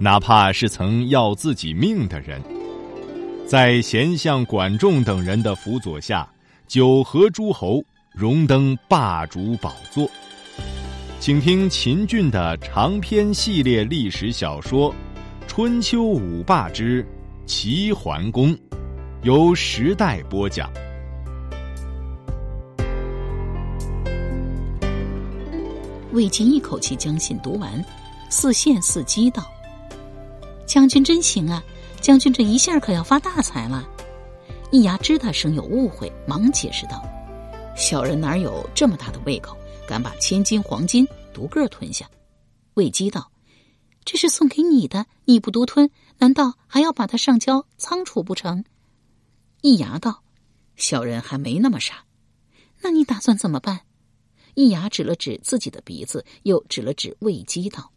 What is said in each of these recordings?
哪怕是曾要自己命的人，在贤相管仲等人的辅佐下，九合诸侯，荣登霸主宝座。请听秦俊的长篇系列历史小说《春秋五霸之齐桓公》，由时代播讲。魏晋一口气将信读完，似羡似机道。将军真行啊！将军这一下可要发大财了。易牙知他生有误会，忙解释道：“小人哪有这么大的胃口，敢把千金黄金独个吞下？”魏姬道：“这是送给你的，你不独吞，难道还要把它上交仓储不成？”易牙道：“小人还没那么傻。那你打算怎么办？”易牙指了指自己的鼻子，又指了指魏姬道：“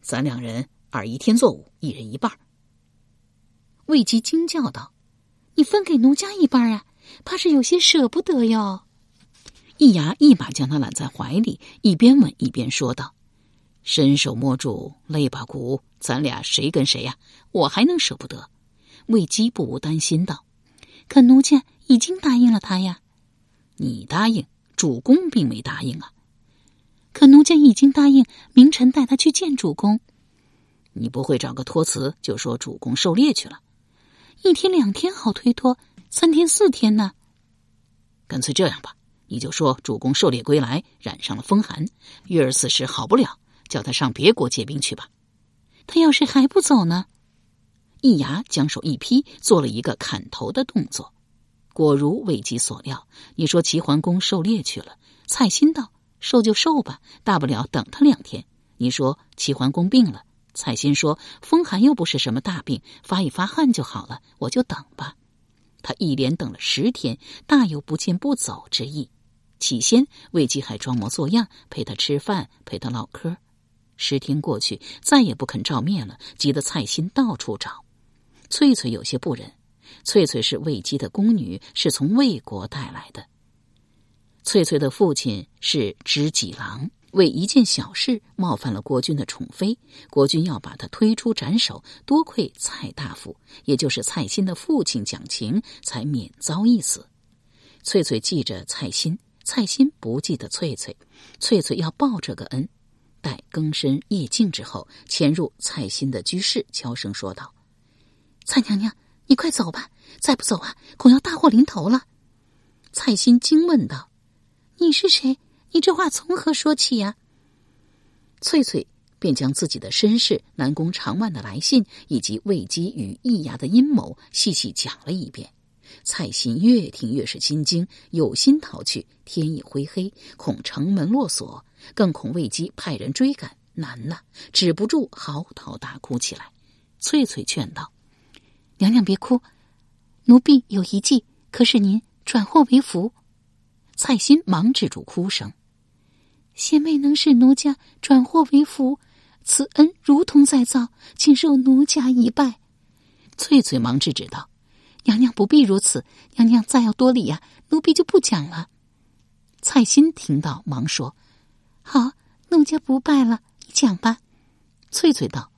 咱两人。”二一天作五，一人一半。魏姬惊叫道：“你分给奴家一半啊？怕是有些舍不得哟。”易牙一把将他揽在怀里，一边吻一边说道：“伸手摸住肋巴骨，咱俩谁跟谁呀？我还能舍不得？”魏姬不无担心道：“可奴家已经答应了他呀。”“你答应，主公并没答应啊。”“可奴家已经答应明晨带他去见主公。”你不会找个托词就说主公狩猎去了，一天两天好推脱，三天四天呢？干脆这样吧，你就说主公狩猎归来染上了风寒，月儿此时好不了，叫他上别国借兵去吧。他要是还不走呢？一牙将手一劈，做了一个砍头的动作。果如魏姬所料，你说齐桓公狩猎去了，蔡心道：“受就受吧，大不了等他两天。”你说齐桓公病了。蔡心说：“风寒又不是什么大病，发一发汗就好了，我就等吧。”他一连等了十天，大有不见不走之意。起先，魏姬还装模作样陪他吃饭，陪他唠嗑。十天过去，再也不肯照面了，急得蔡心到处找。翠翠有些不忍。翠翠是魏姬的宫女，是从魏国带来的。翠翠的父亲是知己郎。为一件小事冒犯了国君的宠妃，国君要把他推出斩首。多亏蔡大夫，也就是蔡新的父亲讲情，才免遭一死。翠翠记着蔡新，蔡新不记得翠翠。翠翠要报这个恩。待更深夜静之后，潜入蔡新的居室，悄声说道：“蔡娘娘，你快走吧，再不走啊，恐要大祸临头了。”蔡心惊问道：“你是谁？”你这话从何说起呀？翠翠便将自己的身世、南宫长万的来信以及魏姬与易牙的阴谋细细讲了一遍。蔡心越听越是心惊，有心逃去。天已灰黑，恐城门落锁，更恐魏姬派人追赶，难呐，止不住嚎啕大哭起来。翠翠劝道：“娘娘别哭，奴婢有一计，可使您转祸为福。”蔡心忙止住哭声。贤妹能使奴家转祸为福，此恩如同再造，请受奴家一拜。翠翠忙制止道：“娘娘不必如此，娘娘再要多礼呀，奴婢就不讲了。”蔡心听到，忙说：“好，奴家不拜了，你讲吧。”翠翠道：“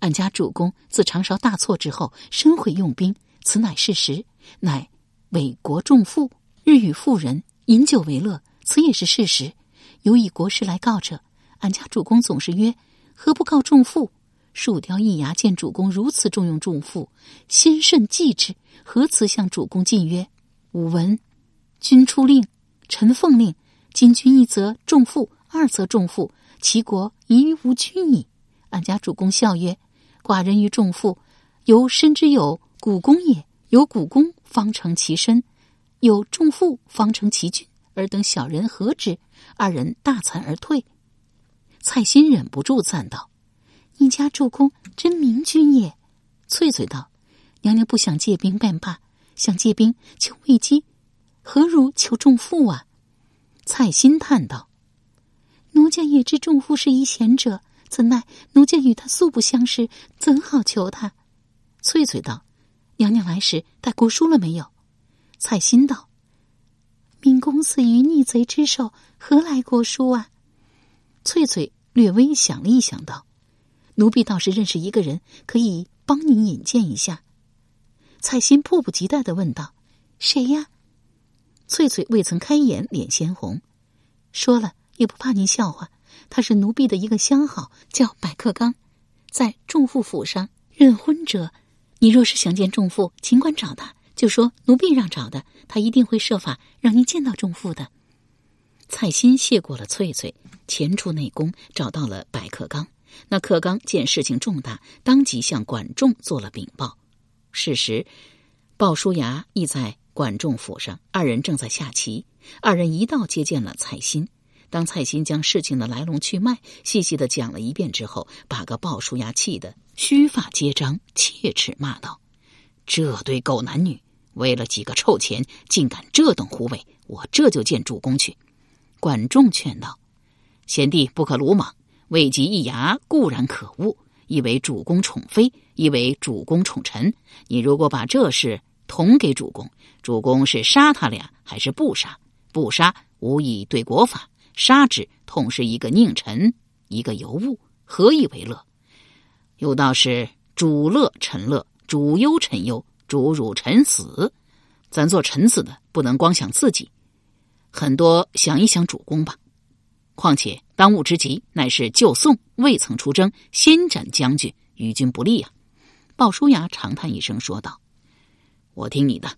俺家主公自长勺大错之后，深悔用兵，此乃事实，乃为国重负，日与妇人饮酒为乐，此也是事实。”尤以国事来告者，俺家主公总是曰：“何不告仲父？”树雕一牙见主公如此重用仲父，先甚忌之，何辞向主公进曰：“吾闻君出令，臣奉令。今君一则重父，二则重父，齐国宜于无君矣。”俺家主公笑曰：“寡人与仲父，由身之有古公也，有古公方成其身，有仲父方成其君。”尔等小人何止？二人大惭而退。蔡心忍不住赞道：“你家主公真明君也。翠翠道：“娘娘不想借兵便罢，想借兵求魏姬，何如求仲父啊？”蔡新叹道：“奴家也知仲父是一贤者，怎奈奴家与他素不相识，怎好求他？”翠翠道：“娘娘来时带国书了没有？”蔡新道：“闵公死于逆贼之手，何来国书啊？”翠翠略微想了一想，道：“奴婢倒是认识一个人，可以帮您引荐一下。”蔡新迫不及待的问道：“谁呀？”翠翠未曾开言，脸先红，说了也不怕您笑话。他是奴婢的一个相好，叫百克刚，在仲父府上任婚者。你若是想见仲父，尽管找他，就说奴婢让找的，他一定会设法让您见到仲父的。蔡新谢过了翠翠，前出内宫，找到了百克刚。那克刚见事情重大，当即向管仲做了禀报。事实，鲍叔牙亦在。管仲府上，二人正在下棋。二人一道接见了蔡新。当蔡新将事情的来龙去脉细细的讲了一遍之后，把个鲍叔牙气得须发皆张，切齿骂道：“这对狗男女，为了几个臭钱，竟敢这等胡为！我这就见主公去。”管仲劝道：“贤弟不可鲁莽，未及一牙固然可恶，亦为主公宠妃，亦为主公宠臣。你如果把这事……”捅给主公，主公是杀他俩还是不杀？不杀无以对国法，杀之痛是一个佞臣，一个尤物，何以为乐？有道是主乐臣乐，主忧臣忧，主辱臣死。咱做臣子的不能光想自己，很多想一想主公吧。况且当务之急乃是救宋，未曾出征，先斩将军，与君不利啊！鲍叔牙长叹一声说道。我听你的，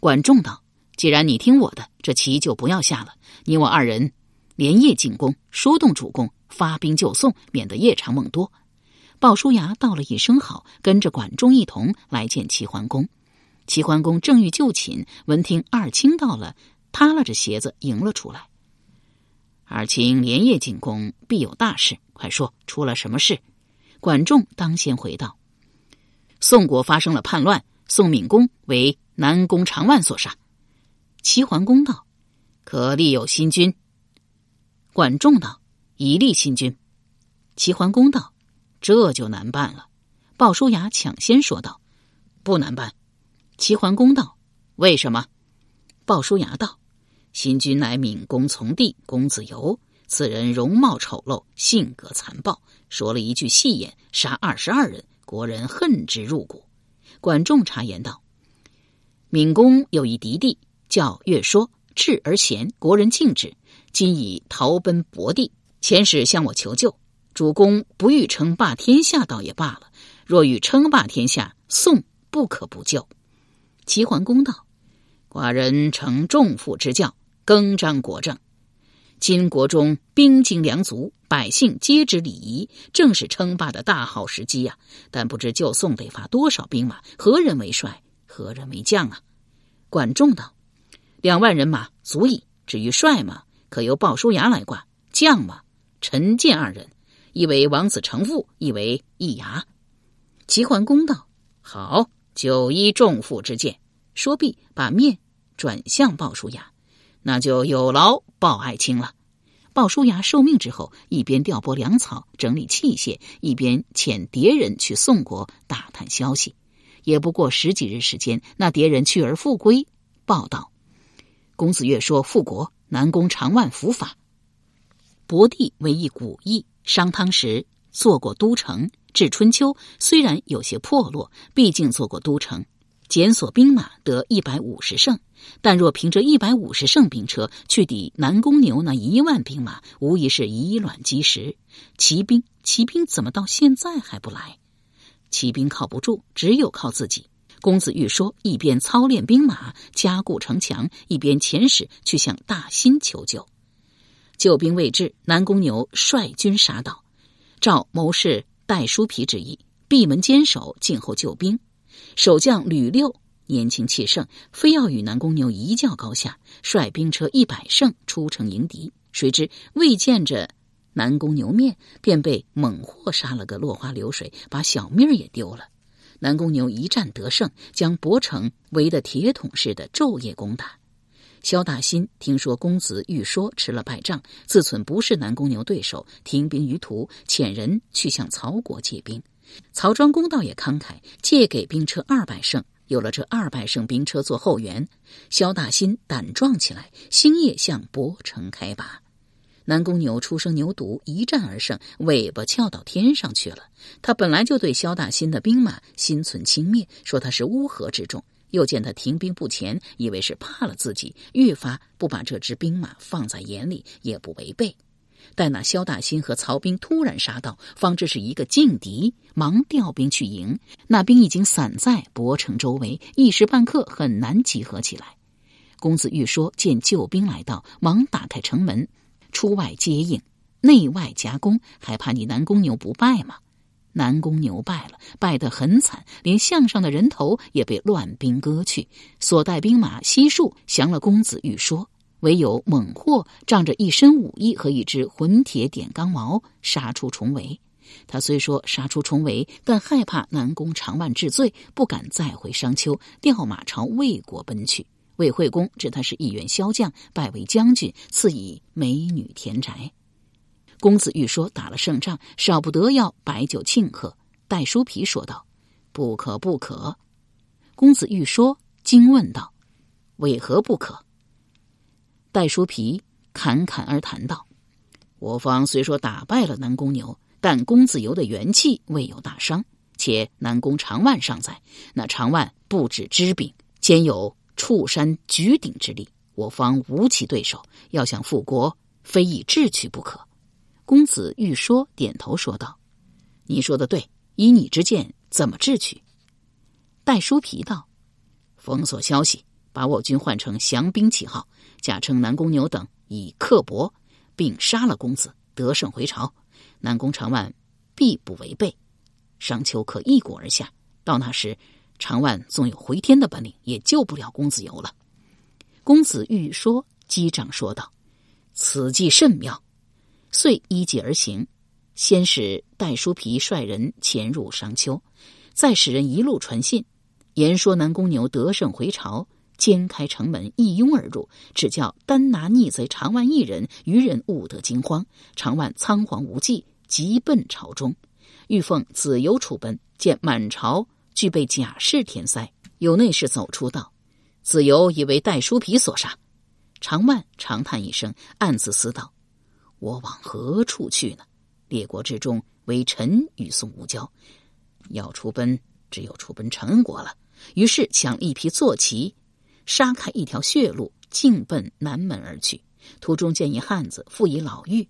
管仲道：“既然你听我的，这棋就不要下了。你我二人连夜进宫，说动主公发兵救宋，免得夜长梦多。”鲍叔牙道了一声好，跟着管仲一同来见齐桓公。齐桓公正欲就寝，闻听二卿到了，踏拉着鞋子迎了出来。二卿连夜进宫，必有大事，快说出了什么事？管仲当先回道：“宋国发生了叛乱。”宋闵公为南宫长万所杀，齐桓公道：“可立有新君。”管仲道：“一立新君。”齐桓公道：“这就难办了。”鲍叔牙抢先说道：“不难办。”齐桓公道：“为什么？”鲍叔牙道：“新君乃闵公从弟公子游，此人容貌丑陋，性格残暴，说了一句戏言，杀二十二人，国人恨之入骨。”管仲察言道：“闵公有一嫡弟，叫乐说，智而贤，国人敬之。今已逃奔博地，遣使向我求救。主公不欲称霸天下，倒也罢了；若欲称霸天下，宋不可不救。”齐桓公道：“寡人承仲父之教，更张国政。今国中兵精粮足，百姓皆知礼仪，正是称霸的大好时机呀！但不知救宋得发多少兵马，何人为帅，何人为将啊？管仲道：“两万人马足矣。至于帅嘛，可由鲍叔牙来挂；将嘛，陈建二人，一为王子成父，一为易牙。”齐桓公道：“好，就依仲父之见。”说毕，把面转向鲍叔牙。那就有劳鲍爱卿了。鲍叔牙受命之后，一边调拨粮草、整理器械，一边遣谍人去宋国打探消息。也不过十几日时间，那谍人去而复归，报道：公子越说复国，南宫长万伏法。伯弟为一古义，商汤时做过都城，至春秋虽然有些破落，毕竟做过都城。检索兵马得一百五十胜，但若凭着一百五十胜兵车去抵南宫牛那一万兵马，无疑是以卵击石。骑兵，骑兵怎么到现在还不来？骑兵靠不住，只有靠自己。公子欲说，一边操练兵马，加固城墙，一边遣使去向大辛求救。救兵未至，南宫牛率军杀到，赵谋士戴叔皮之意，闭门坚守，静候救兵。守将吕六年轻气盛，非要与南宫牛一较高下，率兵车一百乘出城迎敌。谁知未见着南宫牛面便被猛货杀了个落花流水，把小命儿也丢了。南宫牛一战得胜，将博城围得铁桶似的，昼夜攻打。萧大新听说公子玉说吃了败仗，自忖不是南宫牛对手，停兵于途，遣人去向曹国借兵。曹庄公倒也慷慨，借给兵车二百乘。有了这二百乘兵车做后援，萧大新胆壮起来，星夜向博城开拔。南宫牛出生牛犊，一战而胜，尾巴翘到天上去了。他本来就对萧大新的兵马心存轻蔑，说他是乌合之众。又见他停兵不前，以为是怕了自己，愈发不把这支兵马放在眼里，也不违背。待那萧大新和曹兵突然杀到，方知是一个劲敌，忙调兵去迎。那兵已经散在博城周围，一时半刻很难集合起来。公子玉说见救兵来到，忙打开城门，出外接应，内外夹攻，还怕你南宫牛不败吗？南宫牛败了，败得很惨，连项上的人头也被乱兵割去，所带兵马悉数降了公子玉说。唯有猛货仗着一身武艺和一支混铁点钢矛杀出重围。他虽说杀出重围，但害怕南宫长万治罪，不敢再回商丘，调马朝魏国奔去。魏惠公知他是一员骁将，拜为将军，赐以美女田宅。公子玉说打了胜仗，少不得要摆酒庆贺。戴叔皮说道：“不可，不可。”公子玉说惊问道：“为何不可？”戴叔皮侃侃而谈道：“我方虽说打败了南宫牛，但公子游的元气未有大伤，且南宫长万尚在。那长万不止知柄，兼有触山举鼎之力，我方无其对手。要想复国，非以智取不可。”公子欲说，点头说道：“你说的对，以你之见，怎么智取？”戴叔皮道：“封锁消息，把我军换成降兵旗号。”假称南宫牛等以刻薄，并杀了公子，得胜回朝。南宫长万必不违背，商丘可一鼓而下。到那时，长万纵有回天的本领，也救不了公子游了。公子欲说，击掌说道：“此计甚妙。”遂依计而行，先使戴叔皮率人潜入商丘，再使人一路传信，言说南宫牛得胜回朝。掀开城门，一拥而入，只叫单拿逆贼长万一人，余人勿得惊慌。长万仓皇无忌，急奔朝中。欲奉子由出奔，见满朝俱备甲士填塞，有内侍走出道：“子由以为戴叔皮所杀。”长万长叹一声，暗自思道：“我往何处去呢？列国之中，唯臣与宋无交，要出奔，只有出奔陈国了。”于是抢了一匹坐骑。杀开一条血路，径奔南门而去。途中见一汉子，负以老妪，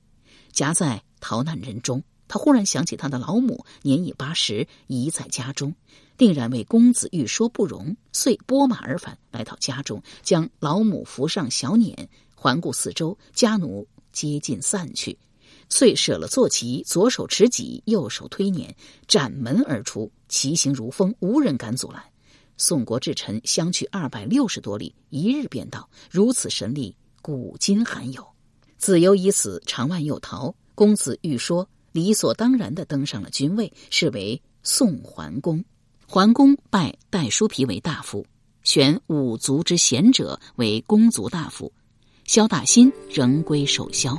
夹在逃难人中。他忽然想起他的老母年已八十，遗在家中，定然为公子欲说不容，遂拨马而返，来到家中，将老母扶上小辇，环顾四周，家奴接近散去，遂舍了坐骑，左手持戟，右手推辇，斩门而出，骑行如风，无人敢阻拦。宋国至臣相去二百六十多里，一日便到。如此神力，古今罕有。子由已死，长万又逃。公子欲说，理所当然的登上了君位，是为宋桓公。桓公拜戴叔皮为大夫，选五族之贤者为公族大夫。萧大新仍归守萧。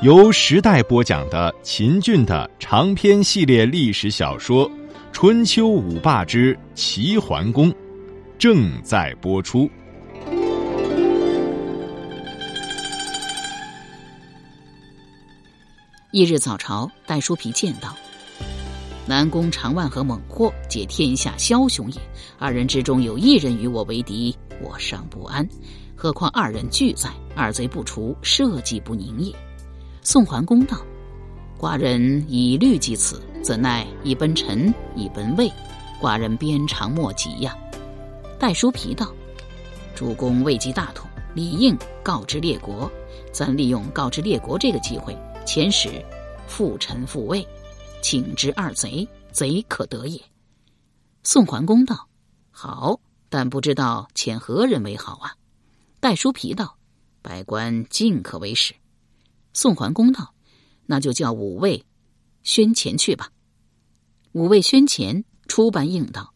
由时代播讲的秦俊的长篇系列历史小说《春秋五霸之齐桓公》正在播出。一日早朝，戴叔皮见到南宫长万和猛货，皆天下枭雄也。二人之中有一人与我为敌，我尚不安，何况二人俱在，二贼不除，社稷不宁也。宋桓公道：“寡人以律及此，怎奈一奔臣，一奔魏，寡人鞭长莫及呀。”戴叔皮道：“主公位极大统，理应告知列国。咱利用告知列国这个机会，遣使复臣复魏，请之二贼，贼可得也。”宋桓公道：“好，但不知道遣何人为好啊？戴叔皮道：“百官尽可为使。”宋桓公道：“那就叫五位宣前去吧。”五位宣前出班应道：“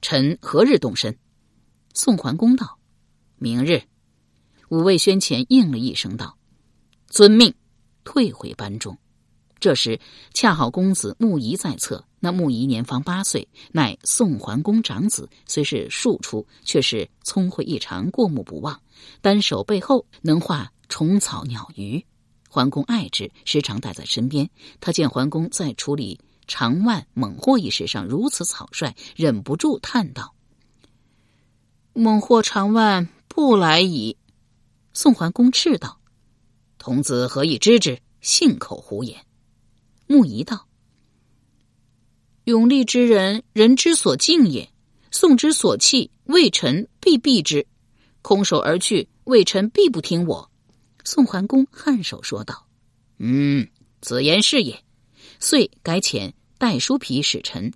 臣何日动身？”宋桓公道：“明日。”五位宣前应了一声道：“遵命。”退回班中。这时恰好公子穆仪在侧。那穆仪年方八岁，乃宋桓公长子，虽是庶出，却是聪慧异常，过目不忘。单手背后能画虫草鸟鱼，桓公爱之，时常带在身边。他见桓公在处理长万猛获一事上如此草率，忍不住叹道：“猛获长万不来矣。”宋桓公斥道：“童子何以知之？信口胡言。”穆仪道。勇力之人，人之所敬也；宋之所弃，魏臣必避之。空手而去，魏臣必不听我。宋桓公颔首说道：“嗯，子言是也。”遂改遣戴叔皮使臣，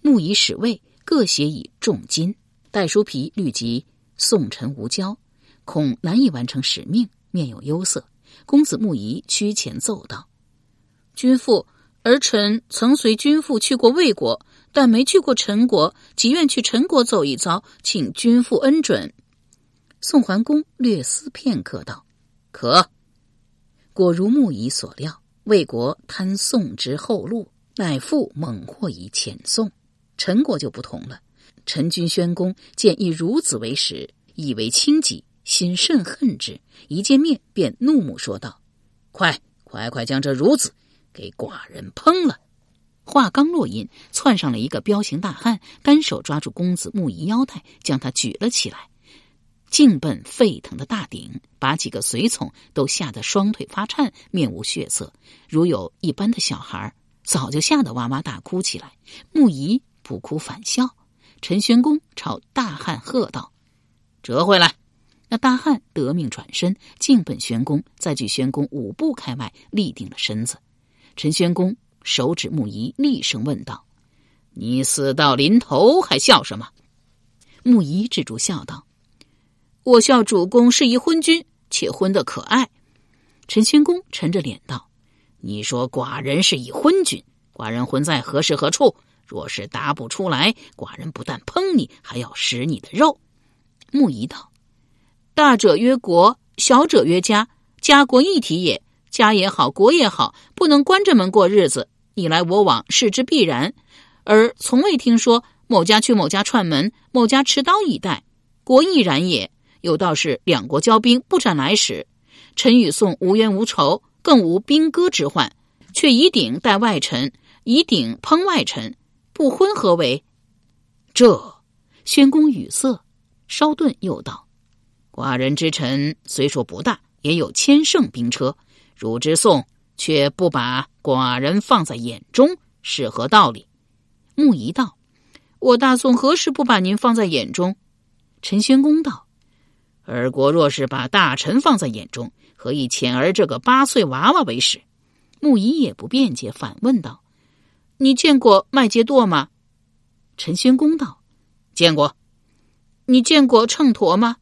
穆仪使魏，各携以重金。戴叔皮虑及宋臣无交，恐难以完成使命，面有忧色。公子穆仪趋前奏道：“君父。”儿臣曾随君父去过魏国，但没去过陈国，急愿去陈国走一遭，请君父恩准。宋桓公略思片刻，道：“可。”果如穆仪所料，魏国贪宋之后路，乃复猛获以遣宋。陈国就不同了。陈君宣公见一孺子为使，以为轻己，心甚恨之。一见面，便怒目说道：“快快快，将这孺子！”给寡人烹了。话刚落音，窜上了一个彪形大汉，单手抓住公子木仪腰带，将他举了起来，径奔沸腾的大鼎，把几个随从都吓得双腿发颤，面无血色。如有一般的小孩，早就吓得哇哇大哭起来。木仪不哭反笑。陈玄公朝大汉喝道：“折回来！”那大汉得命转身，径奔玄公，再举玄公五步开外，立定了身子。陈宣公手指木仪，厉声问道：“你死到临头还笑什么？”木仪止住笑道：“我笑主公是一昏君，且昏得可爱。”陈宣公沉着脸道：“你说寡人是一昏君，寡人昏在何时何处？若是答不出来，寡人不但烹你，还要食你的肉。”木仪道：“大者曰国，小者曰家，家国一体也。”家也好，国也好，不能关着门过日子，你来我往，是之必然。而从未听说某家去某家串门，某家持刀以待，国亦然也。有道是两国交兵，不斩来使。臣与宋无冤无仇，更无兵戈之患，却以鼎待外臣，以鼎烹外臣，不婚何为？这宣公语塞，稍顿又道：“寡人之臣虽说不大，也有千乘兵车。”汝之宋却不把寡人放在眼中，是何道理？穆仪道：“我大宋何时不把您放在眼中？”陈宣公道：“尔国若是把大臣放在眼中，何以遣儿这个八岁娃娃为使？”穆仪也不辩解，反问道：“你见过麦秸垛吗？”陈宣公道：“见过。”你见过秤砣吗？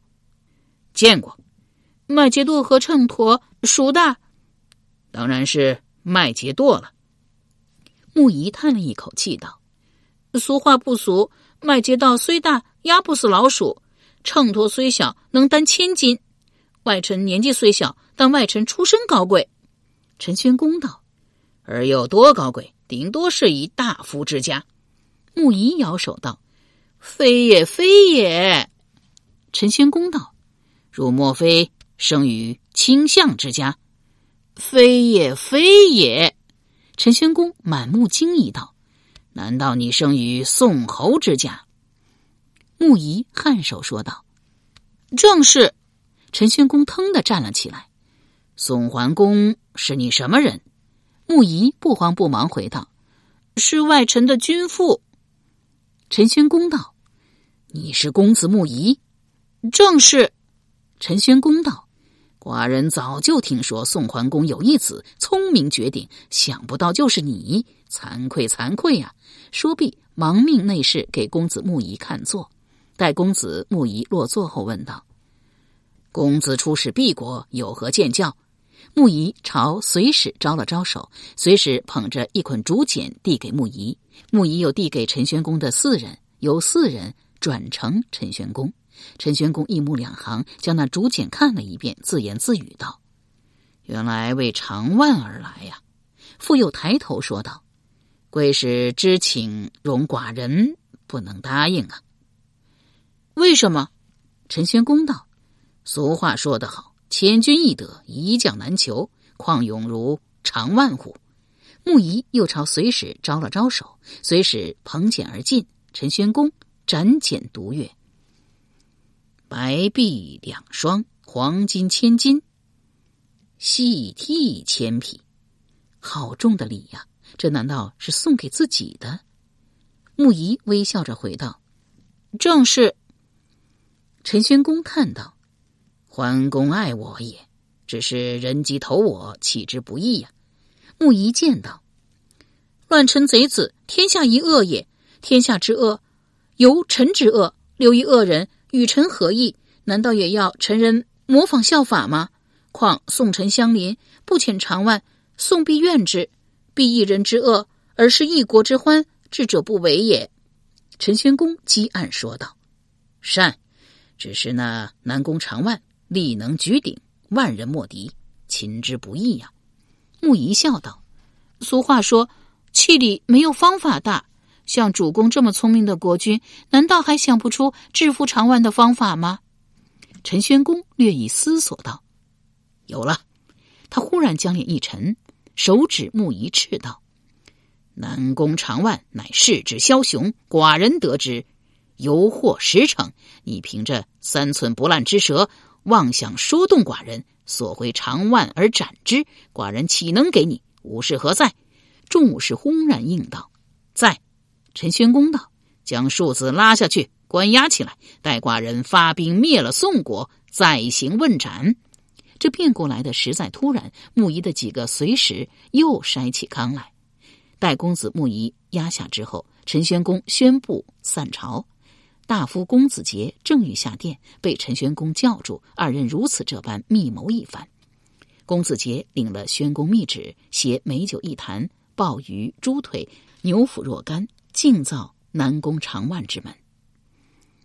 见过。麦秸垛和秤砣孰大？当然是麦秸垛了。木仪叹了一口气道：“俗话不俗，麦秸垛虽大，压不死老鼠；秤砣虽小，能担千斤。外臣年纪虽小，但外臣出身高贵。”陈宣公道：“而有多高贵？顶多是一大夫之家。”木仪摇手道：“非也，非也。”陈宣公道：“汝莫非生于卿相之家？”非也，非也！陈宣公满目惊疑道：“难道你生于宋侯之家？”穆仪颔首说道：“正是。”陈宣公腾的站了起来：“宋桓公是你什么人？”穆仪不慌不忙回道：“是外臣的君父。”陈宣公道：“你是公子穆仪？”正是。陈宣公道。寡人早就听说宋桓公有一子，聪明绝顶，想不到就是你，惭愧惭愧呀！说毕，忙命内侍给公子穆仪看座。待公子穆仪落座后，问道：“公子出使敝国，有何见教？”穆仪朝随使招了招手，随使捧着一捆竹简递给穆仪，穆仪又递给陈玄公的四人，由四人转呈陈玄公。陈玄公一目两行，将那竹简看了一遍，自言自语道：“原来为长万而来呀！”复又抬头说道：“贵使知请容寡人不能答应啊。”为什么？陈玄公道：“俗话说得好。”千军易得，一将难求。况勇如常万乎？穆仪又朝随使招了招手，随使捧简而进。陈宣公展简读阅：白璧两双，黄金千金，细替千匹。好重的礼呀！这难道是送给自己的？穆仪微笑着回道：“正是。”陈宣公叹道。桓公爱我也，只是人及投我，岂之不易呀。穆仪见道：“乱臣贼子，天下一恶也。天下之恶，由臣之恶。留一恶人，与臣何异？难道也要臣人模仿效法吗？况宋臣相邻，不遣长万，宋必怨之。必一人之恶，而是一国之欢，智者不为也。”陈宣公积暗说道：“善，只是那南宫长万。”力能举鼎，万人莫敌，擒之不易呀。穆仪笑道：“俗话说，气力没有方法大。像主公这么聪明的国君，难道还想不出制服长万的方法吗？”陈宣公略一思索道：“有了。”他忽然将脸一沉，手指木一赤道：“南宫长万乃世之枭雄，寡人得知，犹获十成。你凭着三寸不烂之舌。”妄想说动寡人，索回长万而斩之，寡人岂能给你？武士何在？众武士轰然应道：“在。”陈宣公道：“将庶子拉下去，关押起来，待寡人发兵灭了宋国，再行问斩。”这变过来的实在突然，穆仪的几个随时又筛起糠来。待公子穆仪压下之后，陈宣公宣布散朝。大夫公子杰正欲下殿，被陈宣公叫住。二人如此这般密谋一番。公子杰领了宣公密旨，携美酒一坛、鲍鱼、猪腿、牛脯若干，进造南宫长万之门。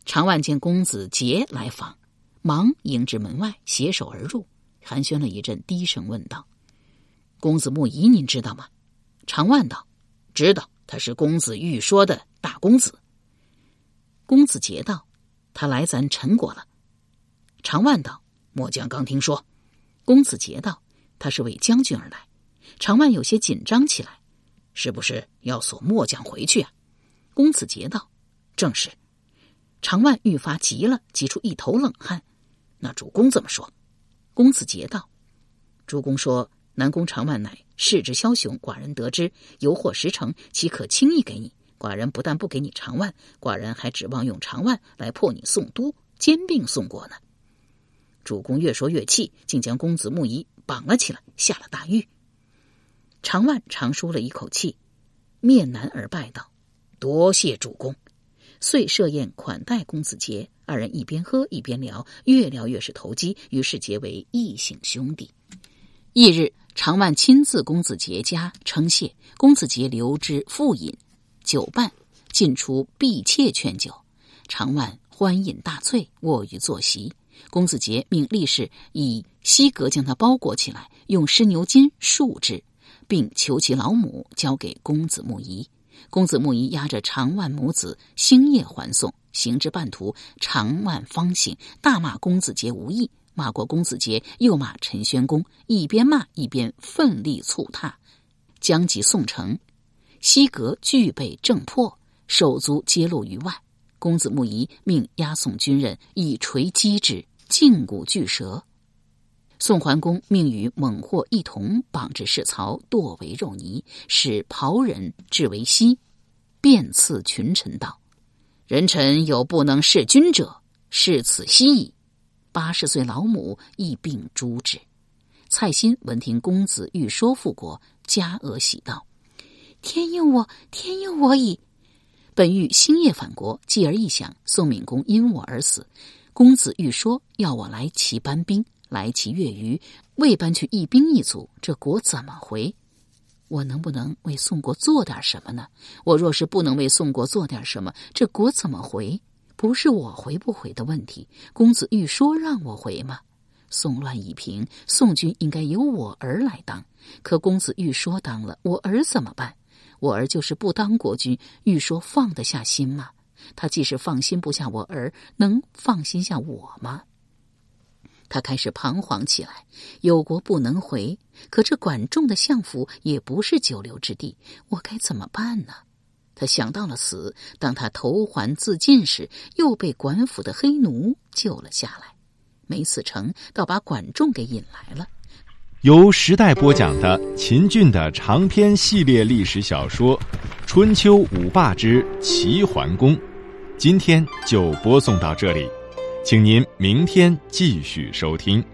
长万见公子杰来访，忙迎至门外，携手而入，寒暄了一阵，低声问道：“公子穆仪，您知道吗？”长万道：“知道，他是公子欲说的大公子。”公子杰道：“他来咱陈国了。”常万道：“末将刚听说。”公子杰道：“他是为将军而来。”常万有些紧张起来：“是不是要锁末将回去啊？”公子杰道：“正是。”常万愈发急了，急出一头冷汗。那主公怎么说？公子杰道：“主公说南宫长万乃世之枭雄，寡人得知有获十成，岂可轻易给你？”寡人不但不给你长万，寡人还指望用长万来破你宋都，兼并宋国呢。主公越说越气，竟将公子穆仪绑了起来，下了大狱。长万长舒了一口气，面南而拜道：“多谢主公。”遂设宴款待公子杰，二人一边喝一边聊，越聊越是投机，于是结为异姓兄弟。翌日，长万亲自公子杰家称谢，公子杰留之复饮。酒半，进出婢妾劝酒，长万欢饮大醉，卧于坐席。公子杰命力士以锡革将他包裹起来，用湿牛筋束之，并求其老母交给公子穆仪。公子穆仪押着长万母子星夜还送，行至半途，长万方醒，大骂公子杰无义。骂过公子杰，又骂陈宣公，一边骂一边奋力促踏，将及宋城。西阁俱被震破，手足皆露于外。公子穆仪命押送军人以锤击之，胫骨俱折。宋桓公命与猛获一同绑至市曹，剁为肉泥，使袍人置为膝，便赐群臣道：“人臣有不能弑君者，是此膝矣。”八十岁老母亦并诛之。蔡新闻听公子欲说复国，加额喜道。天佑我，天佑我矣！本欲星夜返国，继而一想，宋敏公因我而死，公子欲说要我来齐搬兵，来齐越余，未搬去一兵一卒，这国怎么回？我能不能为宋国做点什么呢？我若是不能为宋国做点什么，这国怎么回？不是我回不回的问题，公子欲说让我回吗？宋乱已平，宋军应该由我儿来当。可公子欲说当了，我儿怎么办？我儿就是不当国君，欲说放得下心吗？他即使放心不下我儿，能放心下我吗？他开始彷徨起来。有国不能回，可这管仲的相府也不是久留之地，我该怎么办呢？他想到了死。当他投环自尽时，又被管府的黑奴救了下来。没死成，倒把管仲给引来了。由时代播讲的秦俊的长篇系列历史小说《春秋五霸之齐桓公》，今天就播送到这里，请您明天继续收听。